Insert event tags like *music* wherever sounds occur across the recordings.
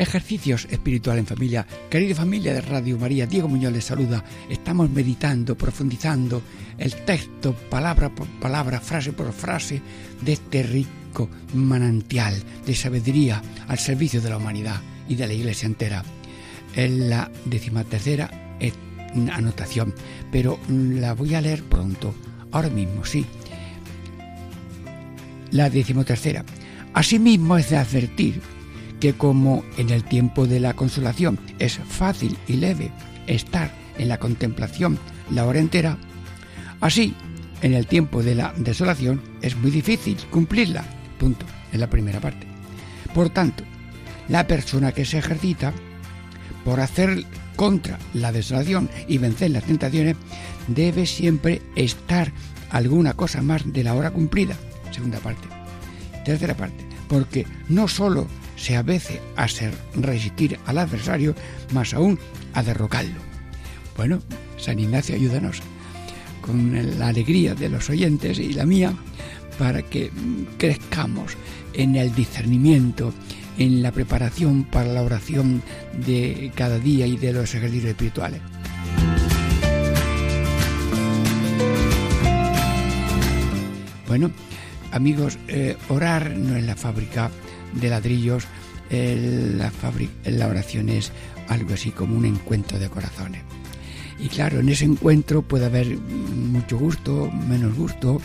Ejercicios espiritual en familia. Querida familia de Radio María, Diego Muñoz les saluda. Estamos meditando, profundizando el texto, palabra por palabra, frase por frase, de este rico manantial de sabiduría al servicio de la humanidad y de la Iglesia entera. En la decimatercera anotación, pero la voy a leer pronto, ahora mismo, sí. La decimotercera. Asimismo es de advertir que como en el tiempo de la consolación es fácil y leve estar en la contemplación la hora entera, así en el tiempo de la desolación es muy difícil cumplirla. Punto. En la primera parte. Por tanto, la persona que se ejercita por hacer contra la desolación y vencer las tentaciones debe siempre estar alguna cosa más de la hora cumplida. Segunda parte. Tercera parte, porque no solo se avece a ser resistir al adversario, más aún a derrocarlo. Bueno, San Ignacio, ayúdanos con la alegría de los oyentes y la mía para que crezcamos en el discernimiento, en la preparación para la oración de cada día y de los ejercicios espirituales. Bueno, Amigos, eh, orar no es la fábrica de ladrillos, la, la oración es algo así como un encuentro de corazones. Y claro, en ese encuentro puede haber mucho gusto, menos gusto,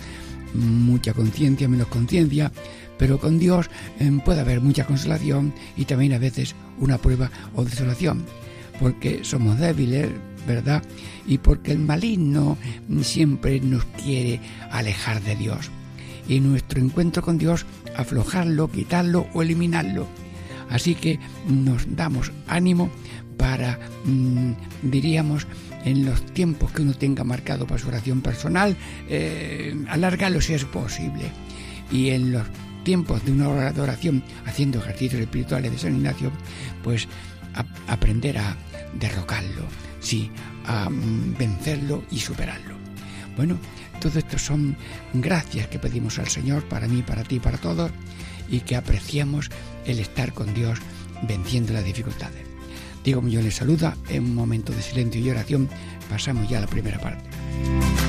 mucha conciencia, menos conciencia, pero con Dios eh, puede haber mucha consolación y también a veces una prueba o desolación, porque somos débiles, ¿verdad? Y porque el maligno siempre nos quiere alejar de Dios y nuestro encuentro con Dios aflojarlo, quitarlo o eliminarlo. Así que nos damos ánimo para, mm, diríamos, en los tiempos que uno tenga marcado para su oración personal, eh, alargarlo si es posible. Y en los tiempos de una hora de oración, haciendo ejercicios espirituales de San Ignacio, pues aprender a derrocarlo, sí, a mm, vencerlo y superarlo. Bueno, todo esto son gracias que pedimos al Señor para mí, para ti, para todos y que apreciamos el estar con Dios venciendo las dificultades. Diego yo les saluda en un momento de silencio y oración. Pasamos ya a la primera parte.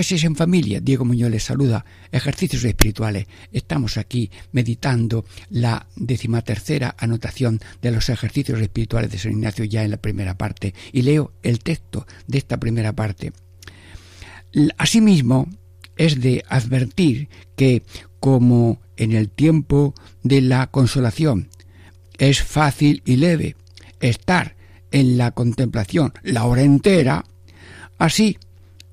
En familia, Diego Muñoz les saluda. Ejercicios espirituales. Estamos aquí meditando la decimatercera anotación de los ejercicios espirituales de San Ignacio ya en la primera parte. Y leo el texto de esta primera parte. Asimismo, es de advertir que, como en el tiempo de la consolación, es fácil y leve estar en la contemplación la hora entera, así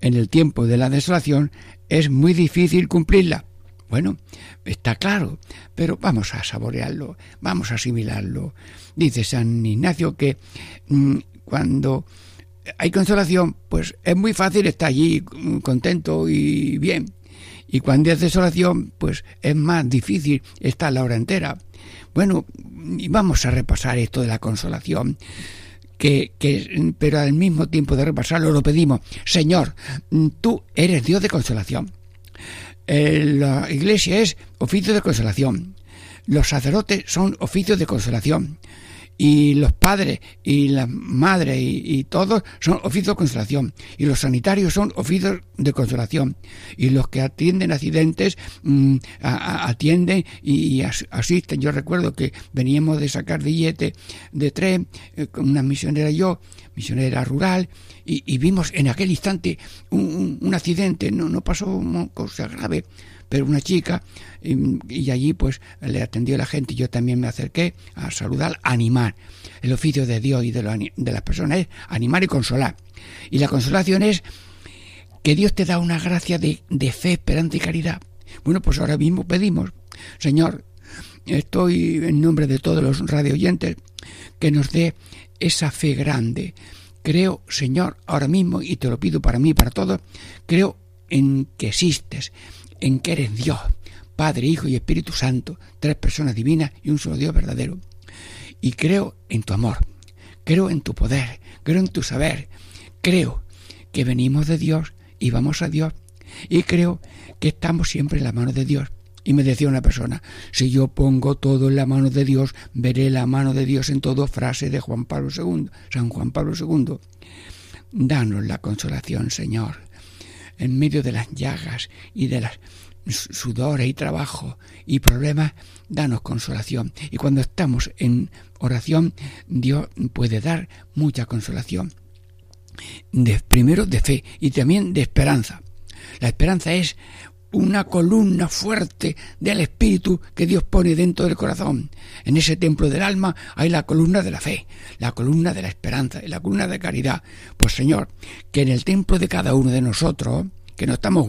en el tiempo de la desolación es muy difícil cumplirla. Bueno, está claro, pero vamos a saborearlo, vamos a asimilarlo. Dice San Ignacio que mm, cuando hay consolación, pues es muy fácil estar allí mm, contento y bien. Y cuando hay desolación, pues es más difícil estar la hora entera. Bueno, y vamos a repasar esto de la consolación. Que, pero al mismo tiempo de repasarlo lo pedimos, Señor, tú eres Dios de consolación. Eh, la iglesia es oficio de consolación. Los sacerdotes son oficios de consolación. Y los padres y las madres y, todos son oficios de consolación. Y los sanitarios son oficios de consolación. Y los que atienden accidentes mm, atienden y, asisten. Yo recuerdo que veníamos de sacar billete de tren eh, con una misionera y yo, misionera rural, y, vimos en aquel instante un, accidente, no, no pasó cosa grave, pero una chica, y, allí pues le atendió la gente, y yo también me acerqué a saludar, animar. El oficio de Dios y de, las personas es animar y consolar. Y la consolación es que Dios te da una gracia de, de fe, esperanza y caridad. Bueno, pues ahora mismo pedimos, Señor, estoy en nombre de todos los radio oyentes, que nos dé esa fe grande, Creo, Señor, ahora mismo, y te lo pido para mí y para todos, creo en que existes, en que eres Dios, Padre, Hijo y Espíritu Santo, tres personas divinas y un solo Dios verdadero. Y creo en tu amor, creo en tu poder, creo en tu saber, creo que venimos de Dios y vamos a Dios, y creo que estamos siempre en la mano de Dios. Y me decía una persona, si yo pongo todo en la mano de Dios, veré la mano de Dios en todo, frase de Juan Pablo II, San Juan Pablo II. Danos la consolación, Señor, en medio de las llagas y de las sudores y trabajo y problemas, danos consolación. Y cuando estamos en oración, Dios puede dar mucha consolación. Primero de fe y también de esperanza. La esperanza es una columna fuerte del espíritu que Dios pone dentro del corazón. En ese templo del alma hay la columna de la fe, la columna de la esperanza y la columna de caridad. Pues Señor, que en el templo de cada uno de nosotros, que no estamos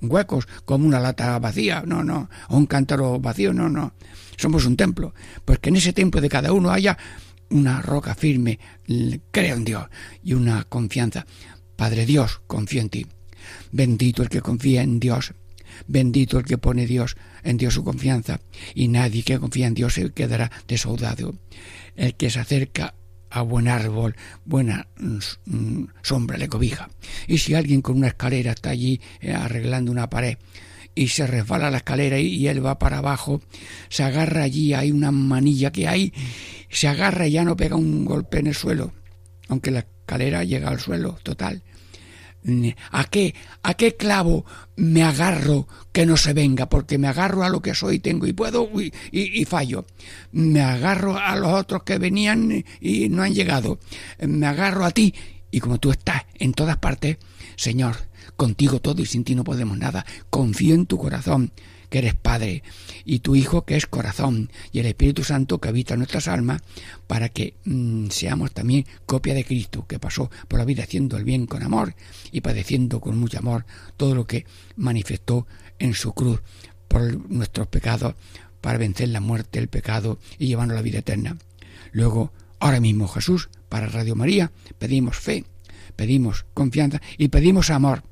huecos como una lata vacía, no, no, o un cántaro vacío, no, no, somos un templo, pues que en ese templo de cada uno haya una roca firme, creo en Dios y una confianza. Padre Dios, confío en ti. Bendito el que confía en Dios Bendito el que pone Dios en Dios su confianza, y nadie que confía en Dios se quedará desaudado. El que se acerca a buen árbol, buena mm, sombra le cobija. Y si alguien con una escalera está allí eh, arreglando una pared y se resbala la escalera y, él va para abajo, se agarra allí, hay una manilla que hay, se agarra y ya no pega un golpe en el suelo, aunque la escalera llega al suelo total. ¿A qué, ¿A qué clavo me agarro que no se venga? Porque me agarro a lo que soy, tengo y puedo y, fallo. Me agarro a los otros que venían y no han llegado. Me agarro a ti y como tú estás en todas partes, Señor, contigo todo y sin ti no podemos nada. Confío en tu corazón que eres Padre, y tu Hijo que es corazón, y el Espíritu Santo que habita en nuestras almas, para que mm, seamos también copia de Cristo, que pasó por la vida haciendo el bien con amor y padeciendo con mucho amor todo lo que manifestó en su cruz por nuestros pecados, para vencer la muerte, el pecado y llevarnos la vida eterna. Luego, ahora mismo Jesús, para Radio María, pedimos fe, pedimos confianza y pedimos amor.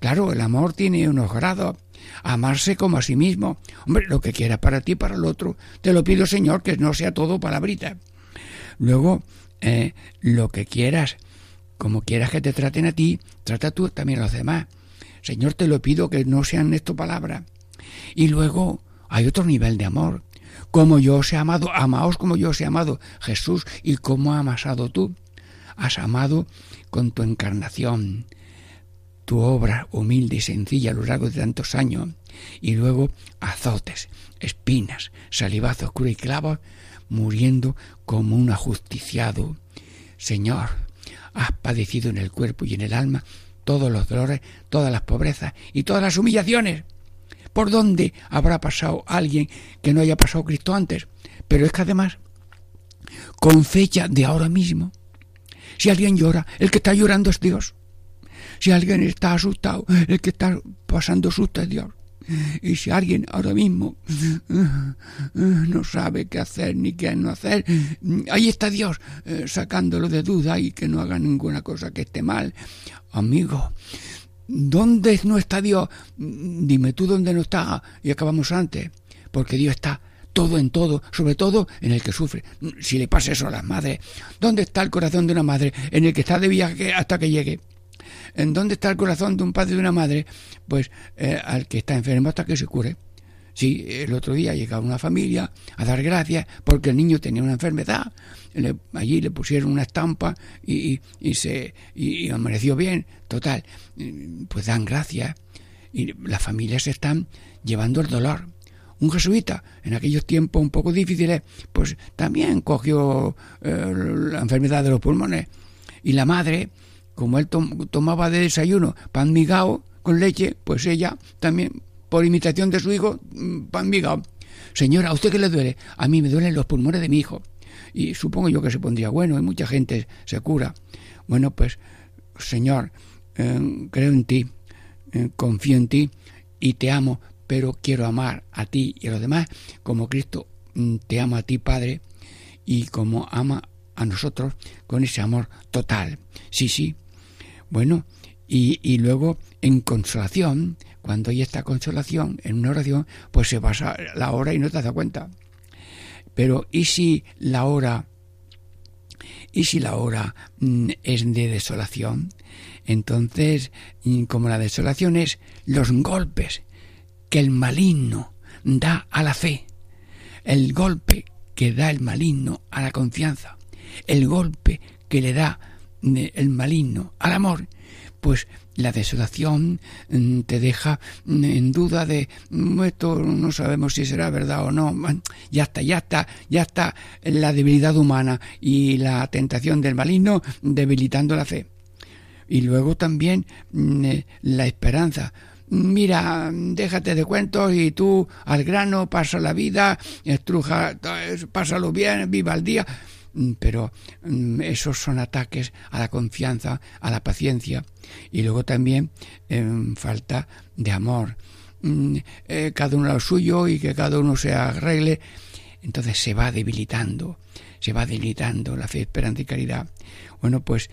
Claro, el amor tiene unos grados amarse como a sí mismo. Hombre, lo que quiera para ti, para el otro, te lo pido, Señor, que no sea todo palabrita. Luego, eh, lo que quieras, como quieras que te traten a ti, trata tú también a los demás. Señor, te lo pido que no sean esto palabras. Y luego hay otro nivel de amor. Como yo os he amado, amaos como yo os he amado, Jesús, y cómo has amasado tú. Has amado con tu encarnación, tu obra humilde y sencilla a lo largo de tantos años, y luego azotes, espinas, salivazo oscuro y clavos, muriendo como un ajusticiado. Señor, has padecido en el cuerpo y en el alma todos los dolores, todas las pobrezas y todas las humillaciones. ¿Por dónde habrá pasado alguien que no haya pasado Cristo antes? Pero es que además, con fecha de ahora mismo, si alguien llora, el que está llorando es Dios. Si alguien está asustado, el que está pasando susto es Dios. Y si alguien ahora mismo no sabe qué hacer ni qué no hacer, ahí está Dios eh, sacándolo de duda y que no haga ninguna cosa que esté mal. Amigo, ¿dónde no está Dios? Dime tú dónde no está y acabamos antes. Porque Dios está todo en todo, sobre todo en el que sufre. Si le pasa eso a las madres, ¿dónde está el corazón de una madre en el que está de viaje hasta que llegue? ¿En dónde está el corazón de un padre y de una madre? Pues eh, al que está enfermo hasta que se cure. Sí, el otro día llegaba una familia a dar gracias porque el niño tenía una enfermedad. allí le pusieron una estampa y, se y, amaneció bien. Total, pues dan gracias. Y las familias están llevando el dolor. Un jesuita, en aquellos tiempos un poco difíciles, pues también cogió eh, la enfermedad de los pulmones. Y la madre, como él tomaba de desayuno pan migao con leche, pues ella también, por imitación de su hijo, mm, pan migao. Señora, ¿a usted qué le duele? A mí me duelen los pulmones de mi hijo. Y supongo yo que se pondría bueno, y mucha gente se cura. Bueno, pues, Señor, eh, creo en ti, eh, confío en ti y te amo, pero quiero amar a ti y a los demás como Cristo mm, te ama a ti, Padre, y como ama a nosotros con ese amor total. Sí, sí, bueno, y, y luego en consolación, cuando hay esta consolación en una oración, pues se pasa la hora y no te das cuenta. Pero ¿y si la hora y si la hora mm, es de desolación? Entonces, mm, como la desolación es los golpes que el maligno da a la fe, el golpe que da el maligno a la confianza, el golpe que le da el maligno al amor, pues la desolación mm, te deja mm, en duda de mm, esto no sabemos si será verdad o no. Ya está, ya está, ya está la debilidad humana y la tentación del maligno debilitando la fe. Y luego también eh, la esperanza. Mira, déjate de cuentos y tú al grano pasa la vida, estruja, pásalo bien, viva el día. Mm, pero mm, esos son ataques a la confianza, a la paciencia y luego también em, falta de amor. Mm, eh, cada uno lo suyo y que cada uno se arregle. Entonces se va debilitando, se va debilitando la fe, esperanza y caridad. Bueno, pues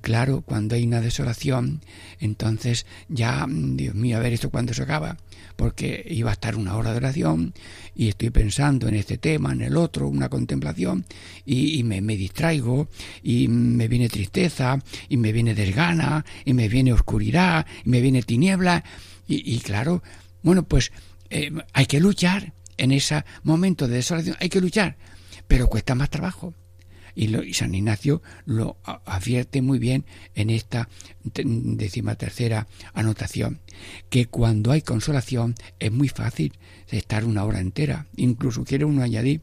claro, cuando hay una desolación, entonces ya, Dios mío, a ver esto cuándo se acaba porque iba a estar una hora de oración y estoy pensando en este tema, en el otro, una contemplación, y, me, distraigo, y me viene tristeza, y me viene desgana, y me viene oscuridad, y me viene tiniebla, y, claro, bueno, pues eh, hay que luchar en ese momento de desolación, hay que luchar, pero cuesta más trabajo. Y, San Ignacio lo advierte muy bien en esta decimatercera anotación, que cuando hay consolación es muy fácil estar una hora entera, incluso quiere uno añadir,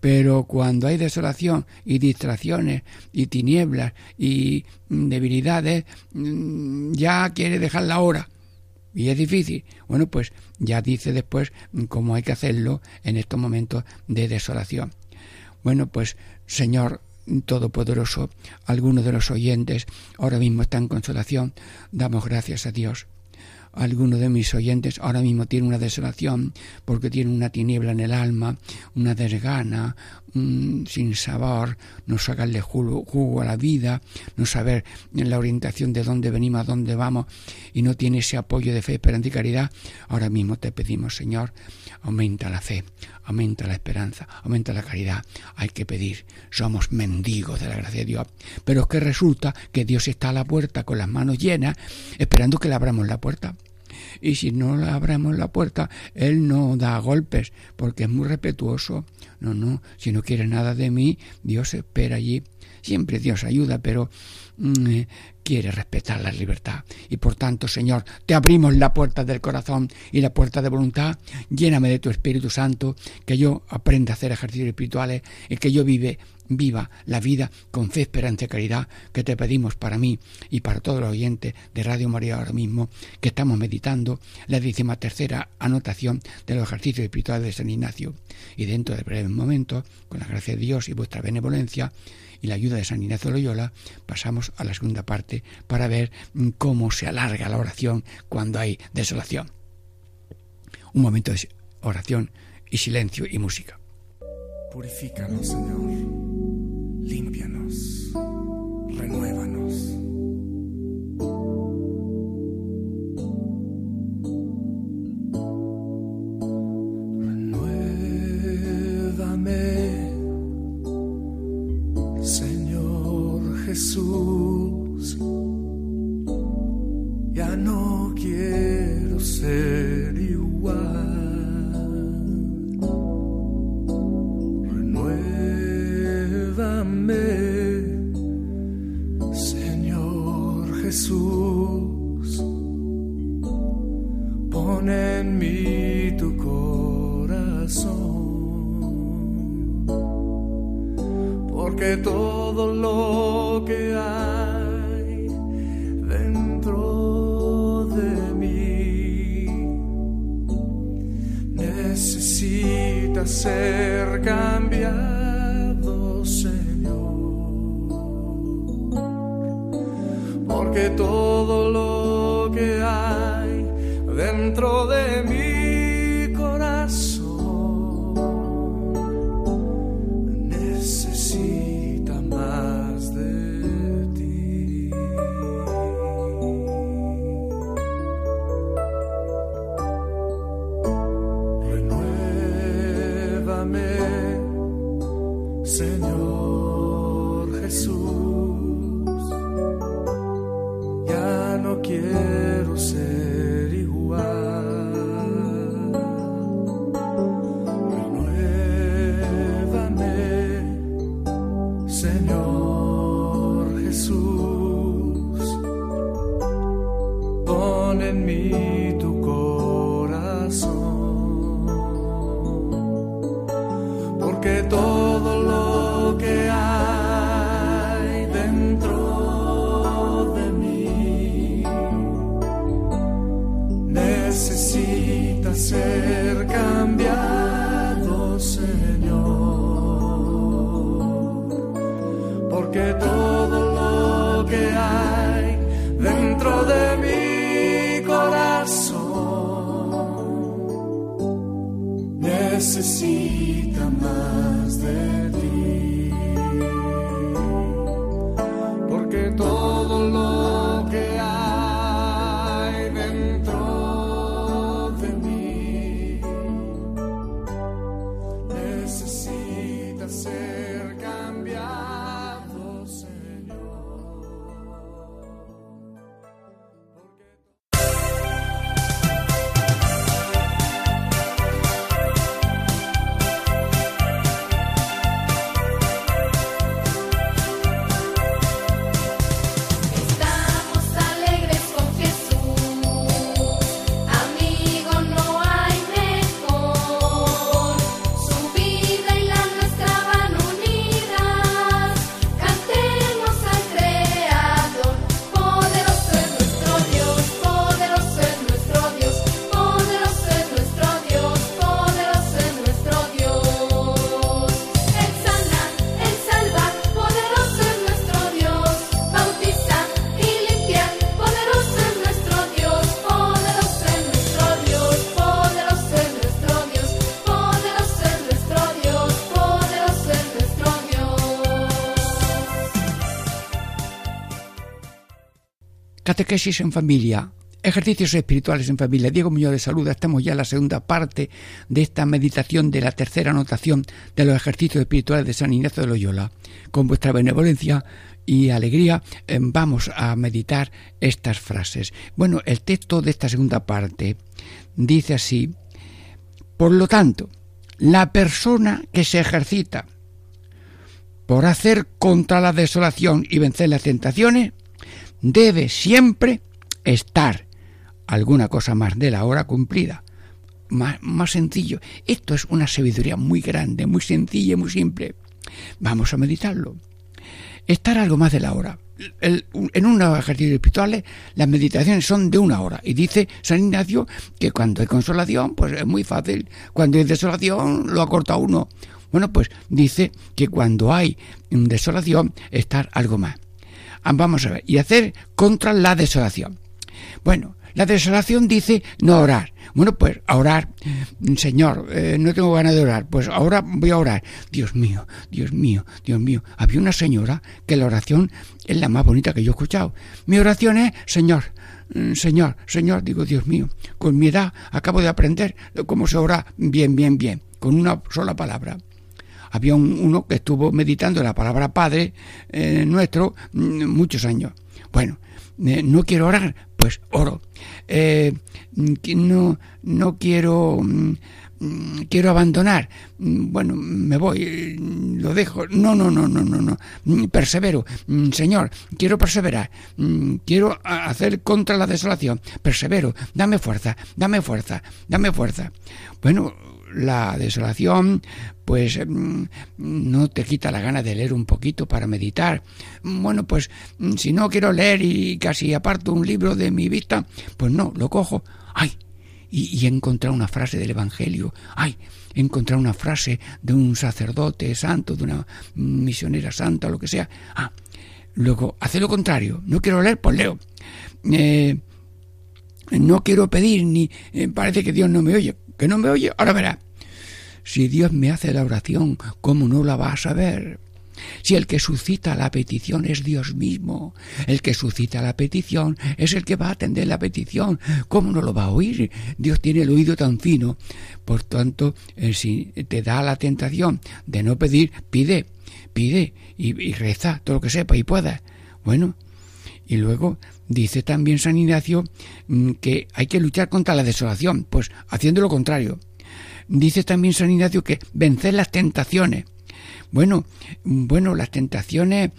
pero cuando hay desolación y distracciones y tinieblas y debilidades, mm, ya quiere dejar la hora. Y es difícil. Bueno, pues ya dice después cómo hay que hacerlo en estos momentos de desolación. Bueno, pues Señor Todopoderoso, algunos de los oyentes ahora mismo están en consolación, damos gracias a Dios. Algunos de mis oyentes ahora mismo tienen una desolación porque tienen una tiniebla en el alma, una desgana, sin sabor, no sacarle jugo, jugo, a la vida, no saber la orientación de dónde venimos, a dónde vamos y no tiene ese apoyo de fe, esperanza y caridad. Ahora mismo te pedimos, Señor, aumenta la fe, aumenta la esperanza, aumenta la caridad. Hay que pedir, somos mendigos de la gracia de Dios. Pero es que resulta que Dios está a la puerta con las manos llenas, esperando que le abramos la puerta. Y si no le abramos la puerta, Él no da golpes, porque es muy respetuoso. No, no, si no quiere nada de mí, Dios espera allí. Siempre Dios ayuda, pero mm, eh, quiere respetar la libertad. Y por tanto, Señor, te abrimos la puerta del corazón y la puerta de voluntad. Lléname de tu Espíritu Santo, que yo aprenda a hacer ejercicios espirituales y que yo vive, viva la vida con fe, esperanza y caridad que te pedimos para mí y para todos los oyentes de Radio María ahora mismo, que estamos meditando la décima tercera anotación de los ejercicios espirituales de San Ignacio. Y dentro de breves momentos, con la gracia de Dios y vuestra benevolencia, y la ayuda de San Ignacio Loyola, pasamos a la segunda parte para ver mm, cómo se alarga la oración cuando hay desolación. Un momento de oración y silencio y música. Purifícanos, Señor. Catequesis en familia, ejercicios espirituales en familia. Diego Muñoz de Saluda, estamos ya en la segunda parte de esta meditación de la tercera anotación de los ejercicios espirituales de San Ignacio de Loyola. Con vuestra benevolencia y alegría eh, vamos a meditar estas frases. Bueno, el texto de esta segunda parte dice así, por lo tanto, la persona que se ejercita por hacer contra la desolación y vencer las tentaciones, debe siempre estar alguna cosa más de la hora cumplida. Más, más sencillo. Esto es una sabiduría muy grande, muy sencilla y muy simple. Vamos a meditarlo. Estar algo más de la hora. en un ejercicio espiritual las meditaciones son de una hora y dice San Ignacio que cuando hay consolación pues es muy fácil cuando hay desolación lo acorta uno Bueno, pues dice que cuando hay desolación, estar algo más. Ah, vamos a ver, y hacer contra la desolación. Bueno, la desolación dice no orar. Bueno, pues orar, Señor, eh, no tengo ganas de orar, pues ahora voy a orar. Dios mío, Dios mío, Dios mío. Había una señora que la oración es la más bonita que yo he escuchado. Mi oración es, Señor, mm, Señor, Señor, digo, Dios mío, con mi edad acabo de aprender cómo se ora bien, bien, bien, con una sola palabra había uno que estuvo meditando la palabra Padre eh, nuestro mm, muchos años. Bueno, eh, no quiero orar, pues oro. Eh, no, no quiero mm, quiero abandonar. Bueno, me voy, lo dejo. No, no, no, no, no, no. Persevero. Señor, quiero perseverar. Quiero hacer contra la desolación. Persevero. Dame fuerza, dame fuerza, dame fuerza. Bueno, la desolación, pues mm, no te quita la gana de leer un poquito para meditar. Bueno, pues mm, si no quiero leer y casi aparto un libro de mi vista, pues no, lo cojo. ¡Ay! Y, he encontrado una frase del Evangelio. ¡Ay! He encontrado una frase de un sacerdote santo, de una misionera santa, lo que sea. Ah, luego, hace lo contrario. No quiero leer, pues leo. Eh, no quiero pedir, ni eh, parece que Dios no me oye que no me oye, ahora verá. Si Dios me hace la oración, ¿cómo no la va a saber? Si el que suscita la petición es Dios mismo, el que suscita la petición es el que va a atender la petición, ¿cómo no lo va a oír? Dios tiene el oído tan fino. Por tanto, eh, si te da la tentación de no pedir, pide, pide y, y reza todo lo que sepa y pueda. Bueno, y luego dice también San Ignacio mm, que hay que luchar contra la desolación, pues haciendo lo contrario. Dice también San Ignacio que vencer las tentaciones. Bueno, bueno, las tentaciones,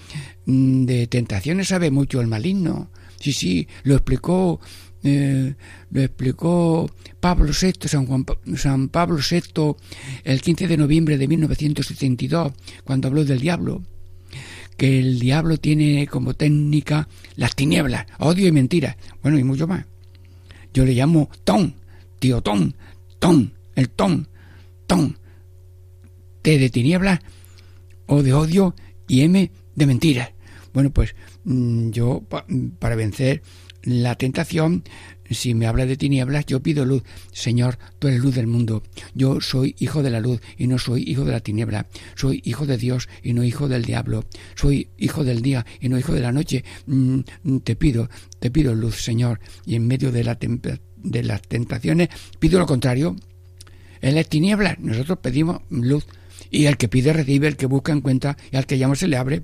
mm, de tentaciones sabe mucho el maligno. Sí, sí, lo explicó, eh, lo explicó Pablo VI, San, Juan, San Pablo VI, el 15 de noviembre de 1972, cuando habló del diablo que el diablo tiene como técnica las tinieblas, odio y mentira, bueno, y mucho más. Yo le llamo ton, tío ton, ton, el ton, ton, T de tinieblas, O de odio y M de mentiras. Bueno, pues mm, yo para vencer la tentación si me habla de tinieblas, yo pido luz. Señor, tú eres luz del mundo. Yo soy hijo de la luz y no soy hijo de la tiniebla. Soy hijo de Dios y no hijo del diablo. Soy hijo del día y no hijo de la noche. Mm, te pido, te pido luz, Señor. Y en medio de, la de las tentaciones pido lo contrario. En las tinieblas nosotros pedimos luz. Y el que pide recibe, el que busca encuentra y al que llama se le abre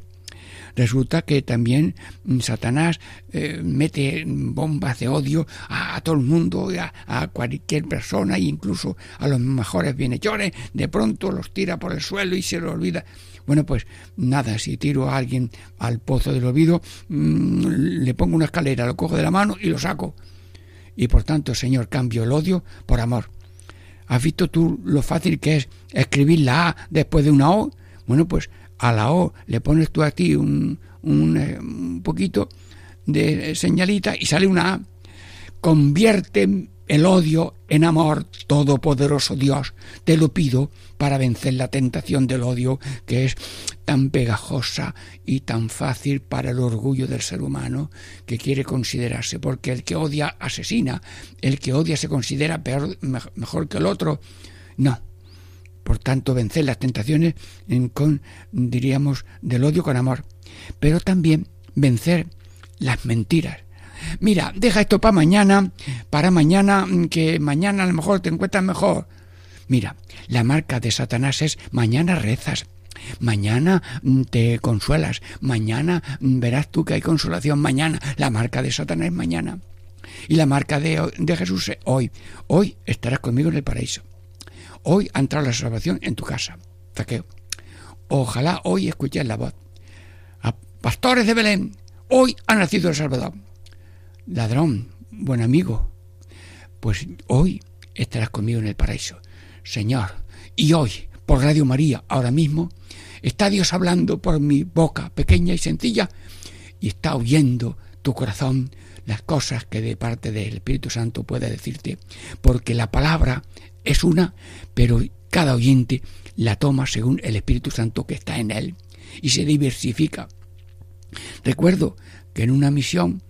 resulta que también mm, Satanás eh, mete bombas de odio a, todo el mundo, a, cualquier persona, e incluso a los mejores bienhechores, de pronto los tira por el suelo y se lo olvida. Bueno, pues nada, si tiro a alguien al pozo del olvido, mm, le pongo una escalera, lo cojo de la mano y lo saco. Y por tanto, Señor, cambio el odio por amor. ¿Has visto tú lo fácil que es escribir la A después de una O? Bueno, pues a la O le pones tú a ti un, un, eh, un poquito de señalita y sale una A. Convierte el odio en amor, todopoderoso Dios. Te lo pido para vencer la tentación del odio que es tan pegajosa y tan fácil para el orgullo del ser humano que quiere considerarse, porque el que odia asesina, el que odia se considera peor, mejor que el otro. No, por tanto, vencer las tentaciones con, diríamos, del odio con amor. Pero también vencer las mentiras. Mira, deja esto para mañana, para mañana, que mañana a lo mejor te encuentras mejor. Mira, la marca de Satanás es mañana rezas, mañana mm, te consuelas, mañana mm, verás tú que hay consolación, mañana. La marca de Satanás es mañana. Y la marca de, de Jesús es hoy. Hoy estarás conmigo en el paraíso. Hoy ha entrado la salvación en tu casa. Zaqueo. Ojalá hoy escuches la voz. Pastores de Belén, hoy ha nacido el Salvador. Ladrón, buen amigo, pues hoy estarás conmigo en el paraíso. Señor, y hoy, por Radio María, ahora mismo, está Dios hablando por mi boca pequeña y sencilla y está oyendo tu corazón las cosas que de parte del Espíritu Santo puede decirte, porque la palabra es una, pero cada oyente la toma según el Espíritu Santo que está en él y se diversifica. Recuerdo que en una misión,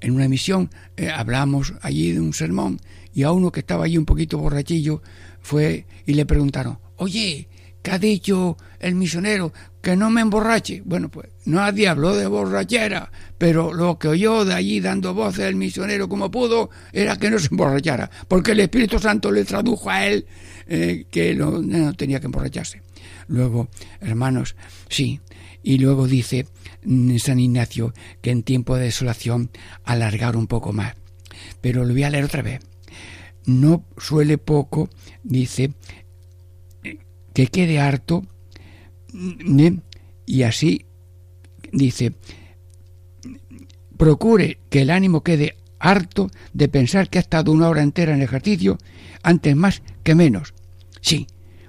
en una misión eh, hablamos allí de un sermón y a uno que estaba allí un poquito borrachillo fue y le preguntaron, oye, ¿qué ha dicho el misionero? Que no me emborrache. Bueno, pues nadie habló de borrachera, pero lo que oyó de allí dando voces el misionero como pudo era que no se emborrachara, porque el Espíritu Santo le tradujo a él eh, que no tenía que emborracharse. Luego, hermanos, sí, y luego dice mm, San Ignacio que en tiempo de desolación alargar un poco más. Pero lo voy a leer otra vez. No suele poco, dice, que quede harto y así dice, procure que el ánimo quede harto de pensar que ha estado una hora entera en ejercicio, antes más que menos. Sí,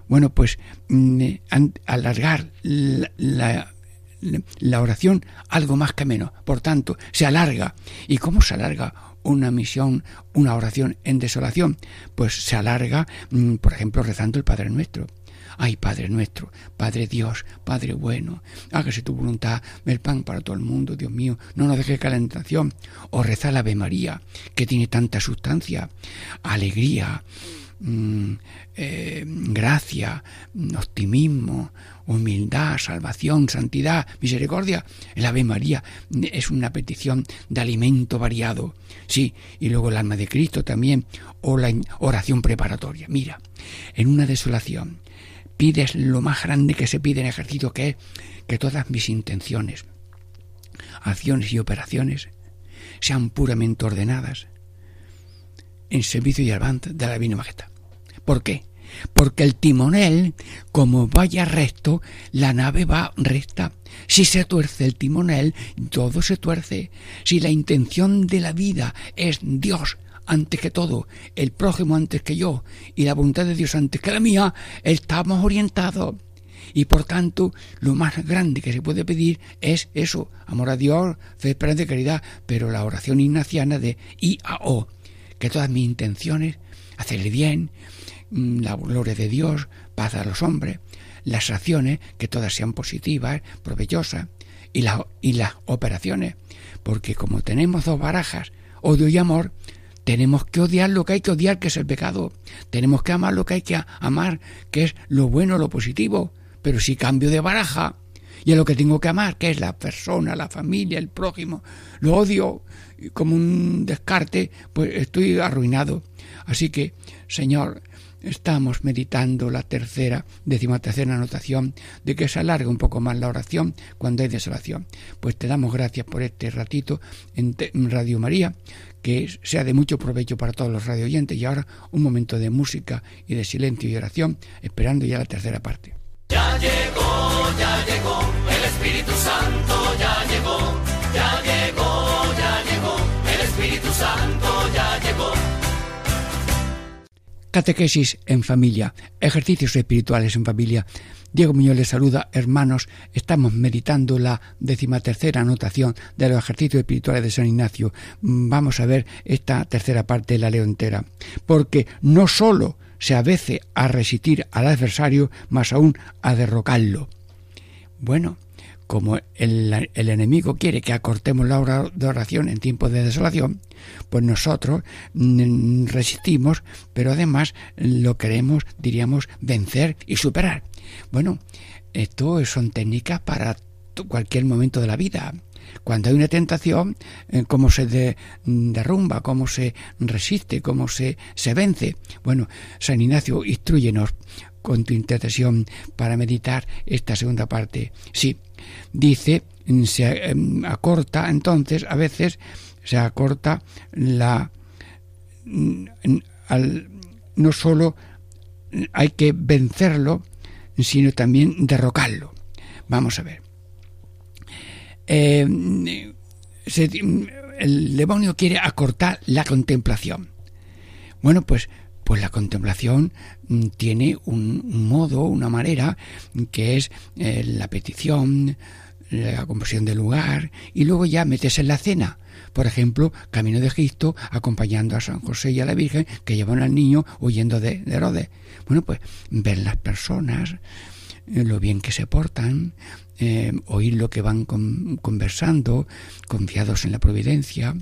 bueno, pues mm, alargar la, la, oración algo más que menos. Por tanto, se alarga. ¿Y cómo se alarga una misión, una oración en desolación? Pues se alarga, mm, por ejemplo, rezando el Padre Nuestro. Ay, Padre nuestro, Padre Dios, Padre bueno, hágase tu voluntad, el pan para todo el mundo, Dios mío, no nos dejes calentación. O rezar la Ave María, que tiene tanta sustancia, alegría, Mm, eh, gracia, optimismo, humildad, salvación, santidad, misericordia. El Ave María es una petición de alimento variado. Sí, y luego el alma de Cristo también, o la oración preparatoria. Mira, en una desolación pides lo más grande que se pide en ejercicio, que es que todas mis intenciones, acciones y operaciones sean puramente ordenadas en servicio y avance de la Divina Majestad. ¿Por qué? Porque el timonel, como vaya recto, la nave va recta. Si se tuerce el timonel, todo se tuerce. Si la intención de la vida es Dios antes que todo, el prójimo antes que yo y la voluntad de Dios antes que la mía, estamos orientados. Y por tanto, lo más grande que se puede pedir es eso, amor a Dios, fe, esperanza y caridad, pero la oración ignaciana de I a O, que todas mis intenciones, hacerle bien, Mm, la gloria de Dios, paz a los hombres, las acciones, que todas sean positivas, provechosas, y, y las operaciones, porque como tenemos dos barajas, odio y amor, tenemos que odiar lo que hay que odiar, que es el pecado. Tenemos que amar lo que hay que amar, que es lo bueno, lo positivo. Pero si cambio de baraja y es lo que tengo que amar, que es la persona, la familia, el prójimo, lo odio como un descarte, pues estoy arruinado. Así que, Señor, estamos meditando la tercera, decimatercera anotación de que se alarga un poco más la oración cuando hay desolación. Pues te damos gracias por este ratito en Radio María, que sea de mucho provecho para todos los radio oyentes. Y ahora un momento de música y de silencio y oración, esperando ya la tercera parte. Ya llegó, ya llegó, el Espíritu Santo ya llegó, ya llegó, ya llegó, el Espíritu Santo. Catequesis en familia, ejercicios espirituales en familia. Diego Muñoz les saluda, hermanos. Estamos meditando la decimatercera anotación de los ejercicios espirituales de San Ignacio. Vamos a ver esta tercera parte de la leo entera. Porque no sólo se avece a resistir al adversario, más aún a derrocarlo. Bueno, como el, enemigo quiere que acortemos la hora de oración en tiempos de desolación, pues nosotros resistimos, pero además lo queremos, diríamos, vencer y superar. Bueno, esto son técnicas para cualquier momento de la vida. Cuando hay una tentación, eh, cómo se derrumba, cómo se resiste, cómo se, se vence. Bueno, San Ignacio, instruyenos con tu intercesión para meditar esta segunda parte. Sí, dice, se em, acorta entonces, a veces se acorta la... Al, no solo hay que vencerlo, sino también derrocarlo. Vamos a ver. Em, el demonio quiere acortar la contemplación. Bueno, pues pues la contemplación mm, tiene un, modo, una manera, que es eh, la petición, la conversión del lugar y luego ya metes en la cena. Por ejemplo, Camino de Egipto acompañando a San José y a la Virgen que llevan al niño huyendo de, de Herodes. Bueno, pues ver las personas, eh, lo bien que se portan, eh, oír lo que van conversando, confiados en la providencia,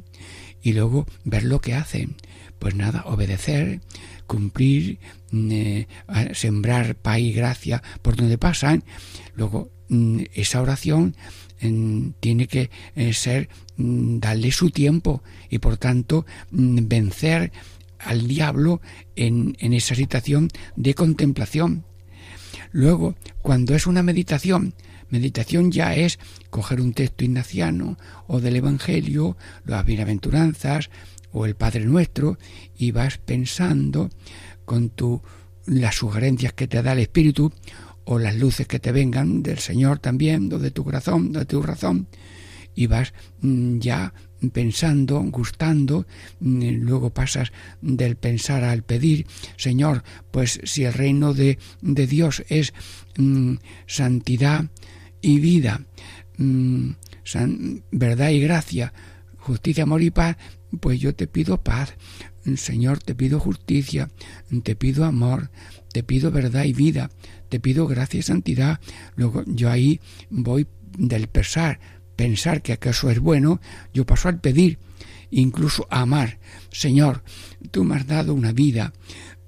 y luego ver lo que hacen. Pues nada, obedecer, cumplir, mm, eh, sembrar paz y gracia por donde pasan. Luego, mm, esa oración mm, tiene que ser darle su tiempo y por tanto vencer al diablo en, en esa situación de contemplación. Luego, cuando es una meditación, meditación ya es coger un texto ignaciano o del Evangelio, las bienaventuranzas o el Padre Nuestro y vas pensando con tu las sugerencias que te da el Espíritu o las luces que te vengan del Señor también, de tu corazón, de tu razón, y vas mm, ya pensando, gustando, mm, luego pasas del pensar al pedir, Señor, pues si el reino de, de Dios es mm, santidad y vida, verdad y gracia, justicia, amor y paz, pues yo te pido paz, Señor, te pido justicia, te pido amor, te pido verdad y vida, te pido gracia y santidad. Luego yo ahí voy del pensar, pensar que acaso es bueno, yo paso al pedir, incluso a amar. Señor, tú me has dado una vida,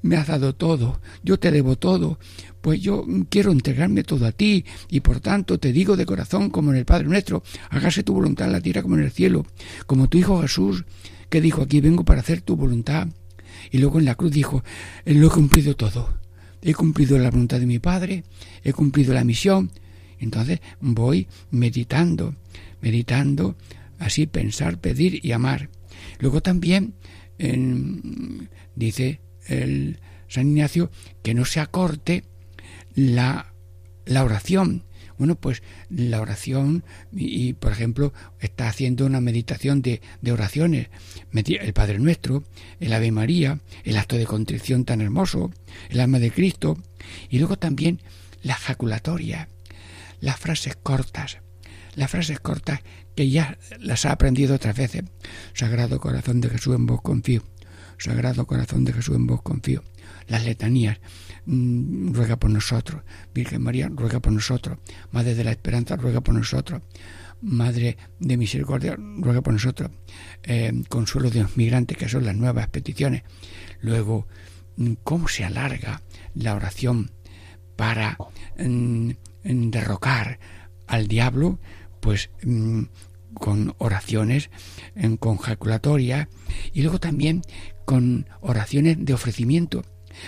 me has dado todo, yo te debo todo, pues yo quiero entregarme todo a ti y por tanto te digo de corazón como en el Padre nuestro, hágase tu voluntad en la tierra como en el cielo, como tu Hijo Jesús, que dijo aquí vengo para hacer tu voluntad. Y luego en la cruz dijo, lo he cumplido todo, he cumplido la voluntad de mi Padre, he cumplido la misión. Entonces voy meditando, meditando, así pensar, pedir y amar. Luego también dice el San Ignacio que no se acorte la, la oración. Bueno, pues la oración, y, por ejemplo, está haciendo una meditación de, de, oraciones, el Padre Nuestro, el Ave María, el acto de contrición tan hermoso, el alma de Cristo, y luego también la jaculatoria, las frases cortas, las frases cortas que ya las ha aprendido otras veces. Sagrado corazón de Jesús en vos confío. Sagrado corazón de Jesús en vos confío. Las letanías, Mm, ruega por nosotros. Virgen María, ruega por nosotros. Madre de la Esperanza, ruega por nosotros. Madre de Misericordia, ruega por nosotros. Eh, consuelo de los migrantes, que son las nuevas peticiones. Luego, mm, cómo se alarga la oración para mm, derrocar al diablo, pues con oraciones en conjaculatorias y luego también con oraciones de ofrecimiento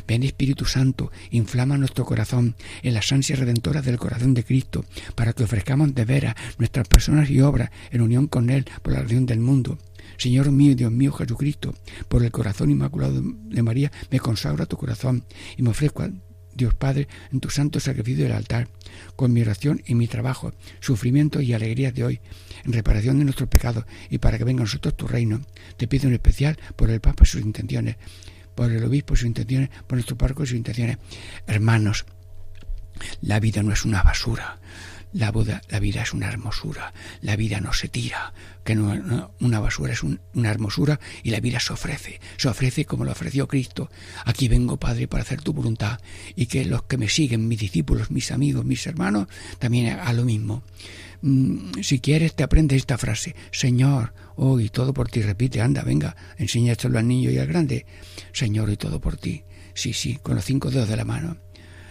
Ven Espíritu Santo, inflama nuestro corazón en las ansias redentoras del corazón de Cristo, para que ofrezcamos de veras nuestras personas y obras en unión con Él por la redención del mundo. Señor mío y Dios mío Jesucristo, por el corazón inmaculado de María, me consagro a tu corazón y me ofrezco a Dios Padre en tu santo sacrificio del altar, con mi oración y mi trabajo, sufrimiento y alegrías de hoy, en reparación de nuestros pecados y para que venga a nosotros tu reino. Te pido en especial por el Papa y sus intenciones por el obispo sus intenciones, por nuestro párroco sus intenciones. Hermanos, la vida no es una basura. La, la vida es una hermosura, la vida no se tira, que no, una basura es una hermosura y la vida se ofrece, se ofrece como lo ofreció Cristo. Aquí vengo, Padre, para hacer tu voluntad y que los que me siguen, mis discípulos, mis amigos, mis hermanos, también hagan lo mismo. Mm, si quieres, te aprendes esta frase, Señor, hoy todo por ti, repite, anda, venga, enséñaselo al niño y al grande. Señor, y todo por ti. Sí, sí, con los cinco dedos de la mano.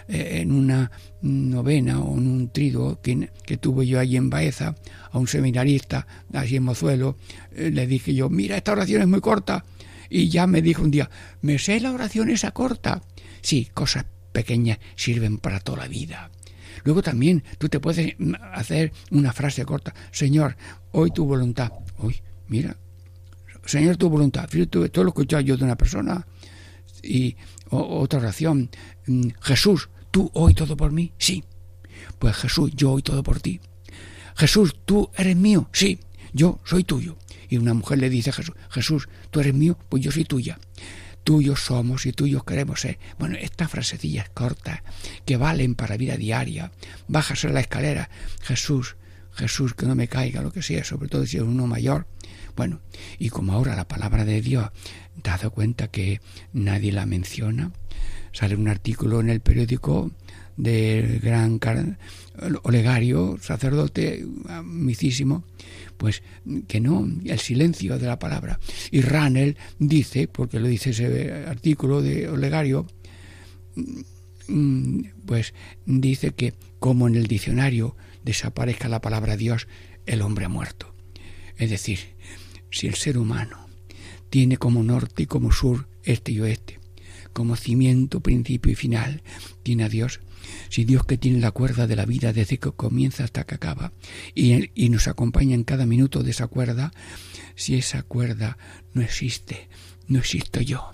Eh, en una novena o en un triduo que, que tuve yo allí en Baeza, a un seminarista, allí en Mozuelo, eh, le dije yo, mira, esta oración es muy corta. Y ya me dijo un día, me sé la oración esa corta. Sí, cosas pequeñas sirven para toda la vida. Luego también tú te puedes hacer una frase corta, Señor, hoy tu voluntad. Hoy, mira, Señor, tu voluntad. Fíjate, todo lo que escuchado yo de una persona. Y otra oración, mm, Jesús, ¿tú hoy todo por mí? Sí. Pues Jesús, yo hoy todo por ti. Jesús, ¿tú eres mío? Sí, yo soy tuyo. Y una mujer le dice a Jesús, Jesús, tú eres mío, pues yo soy tuya. Tuyos somos y tuyos queremos ser. Bueno, estas frasecillas cortas que valen para vida diaria. Bajas en la escalera. Jesús, Jesús, que no me caiga, lo que sea, sobre todo si es uno mayor. Bueno, y como ahora la palabra de Dios, dado cuenta que nadie la menciona, sale un artículo en el periódico del gran Olegario, sacerdote amicísimo, pues que no, el silencio de la palabra. Y Ranel dice, porque lo dice ese artículo de Olegario, mm, pues dice que como en el diccionario desaparezca la palabra Dios, el hombre ha muerto. Es decir, si el ser humano tiene como norte y como sur este y oeste, como cimiento, principio y final, tiene a Dios, si Dios que tiene la cuerda de la vida desde que comienza hasta que acaba y, nos acompaña en cada minuto de esa cuerda, si esa cuerda no existe, no existo yo.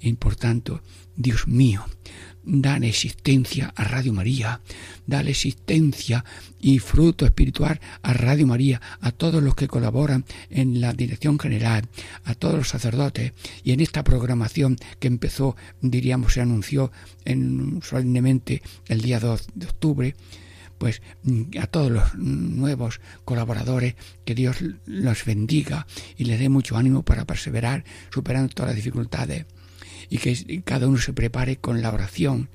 Y por tanto, Dios mío, dan existencia a Radio María, dale existencia y fruto espiritual a Radio María, a todos los que colaboran en la dirección general, a todos los sacerdotes. Y en esta programación que empezó, diríamos, se anunció en, solemnemente el día 2 de octubre, pues a todos los nuevos colaboradores, que Dios los bendiga y les dé mucho ánimo para perseverar superando todas las dificultades y que cada uno se prepare con la oración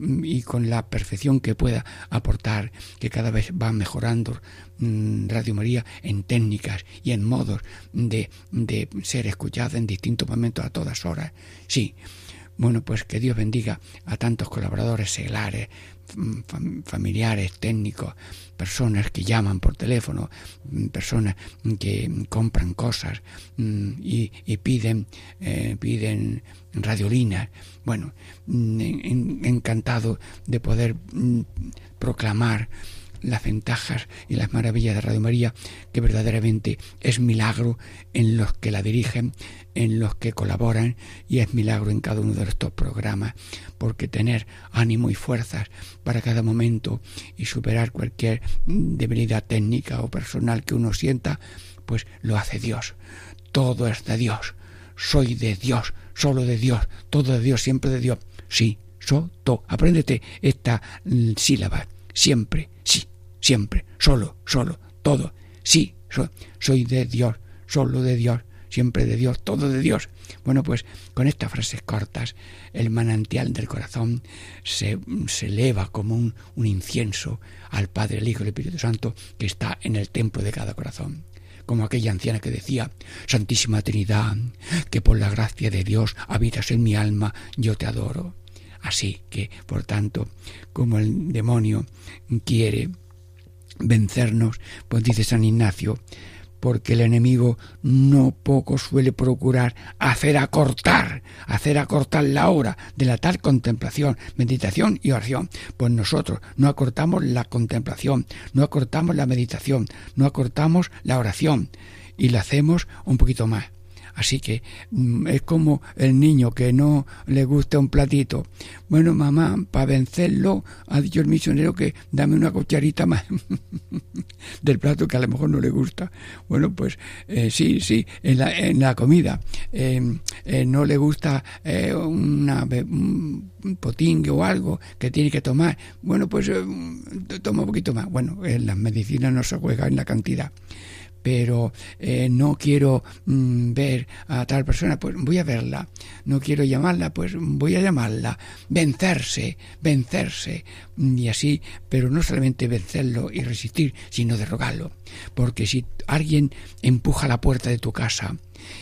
y con la perfección que pueda aportar, que cada vez va mejorando mm, Radio María en técnicas y en modos de, de ser escuchada en distintos momentos a todas horas. Sí, bueno, pues que Dios bendiga a tantos colaboradores seglares, familiares, técnicos, personas que llaman por teléfono, mm, personas que compran cosas mm, y, piden, eh, piden radiolinas. Bueno, mm, encantado de poder proclamar las ventajas y las maravillas de Radio María, que verdaderamente es milagro en los que la dirigen, en los que colaboran y es milagro en cada uno de estos programas, porque tener ánimo y fuerzas para cada momento y superar cualquier debilidad técnica o personal que uno sienta, pues lo hace Dios. Todo es de Dios. Soy de Dios, solo de Dios, todo de Dios, siempre de Dios. Sí, so, to. Apréndete esta sílaba siempre, sí, siempre, solo, solo, todo, sí, soy de Dios, solo de Dios, siempre de Dios, todo de Dios. Bueno, pues con estas frases cortas, el manantial del corazón se, se eleva como un, un, incienso al Padre, el Hijo y el Espíritu Santo que está en el templo de cada corazón. Como aquella anciana que decía, Santísima Trinidad, que por la gracia de Dios habitas en mi alma, yo te adoro. Así que, por tanto, como el demonio quiere vencernos, pues dice San Ignacio, porque el enemigo no poco suele procurar hacer acortar, hacer acortar la hora de la tal contemplación, meditación y oración. Pues nosotros no acortamos la contemplación, no acortamos la meditación, no acortamos la oración y la hacemos un poquito más. Así que mm, es como el niño que no le gusta un platito. Bueno, mamá, para vencerlo, ha dicho el misionero que dame una cucharita más *laughs* del plato que a lo mejor no le gusta. Bueno, pues eh, sí, sí, en la, en la comida. Em, eh, no le gusta eh, una, un potingue o algo que tiene que tomar. Bueno, pues toma un poquito más. Bueno, en las medicinas no se juega en la cantidad pero eh, no quiero mm, ver a tal persona, pues voy a verla. No quiero llamarla, pues voy a llamarla. Vencerse, vencerse. Y así, pero no solamente vencerlo y resistir, sino derrogarlo. Porque si alguien empuja la puerta de tu casa,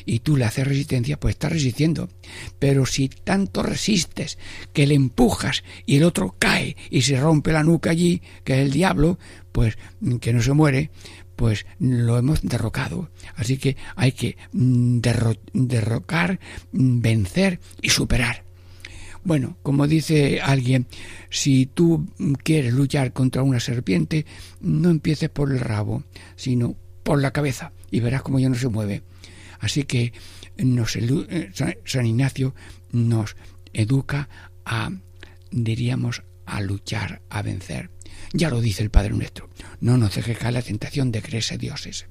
y tú le haces resistencia, pues estás resistiendo. Pero si tanto resistes que le empujas y el otro cae y se rompe la nuca allí, que es el diablo, pues que no se muere, pues lo hemos derrocado. Así que hay que mm, derrocar, mm, vencer y superar. Bueno, como dice alguien, si tú quieres luchar contra una serpiente, no empieces por el rabo, sino por la cabeza y verás cómo ya no se mueve. Así que eh, San Ignacio nos educa a, diríamos, a luchar, a vencer. Ya lo dice el Padre nuestro. No nos dejes caer la tentación de creerse dioses,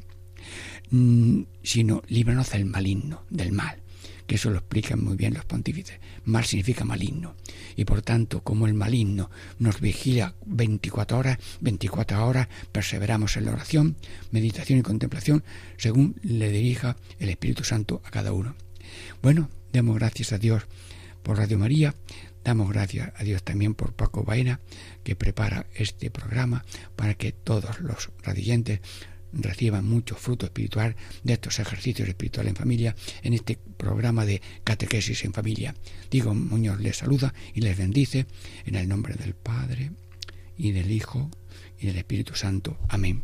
mm, sino líbranos del maligno, del mal. que eso lo explican muy bien los pontífices. Mal significa maligno. Y por tanto, como el maligno nos vigila 24 horas, 24 horas perseveramos en la oración, meditación y contemplación, según le dirija el Espíritu Santo a cada uno. Bueno, demos gracias a Dios por Radio María, damos gracias a Dios también por Paco Baena, que prepara este programa para que todos los radiantes reciban mucho fruto espiritual de estos ejercicios espirituales en familia en este programa de catequesis en familia. Digo, Muñoz les saluda y les bendice en el nombre del Padre y del Hijo y del Espíritu Santo. Amén.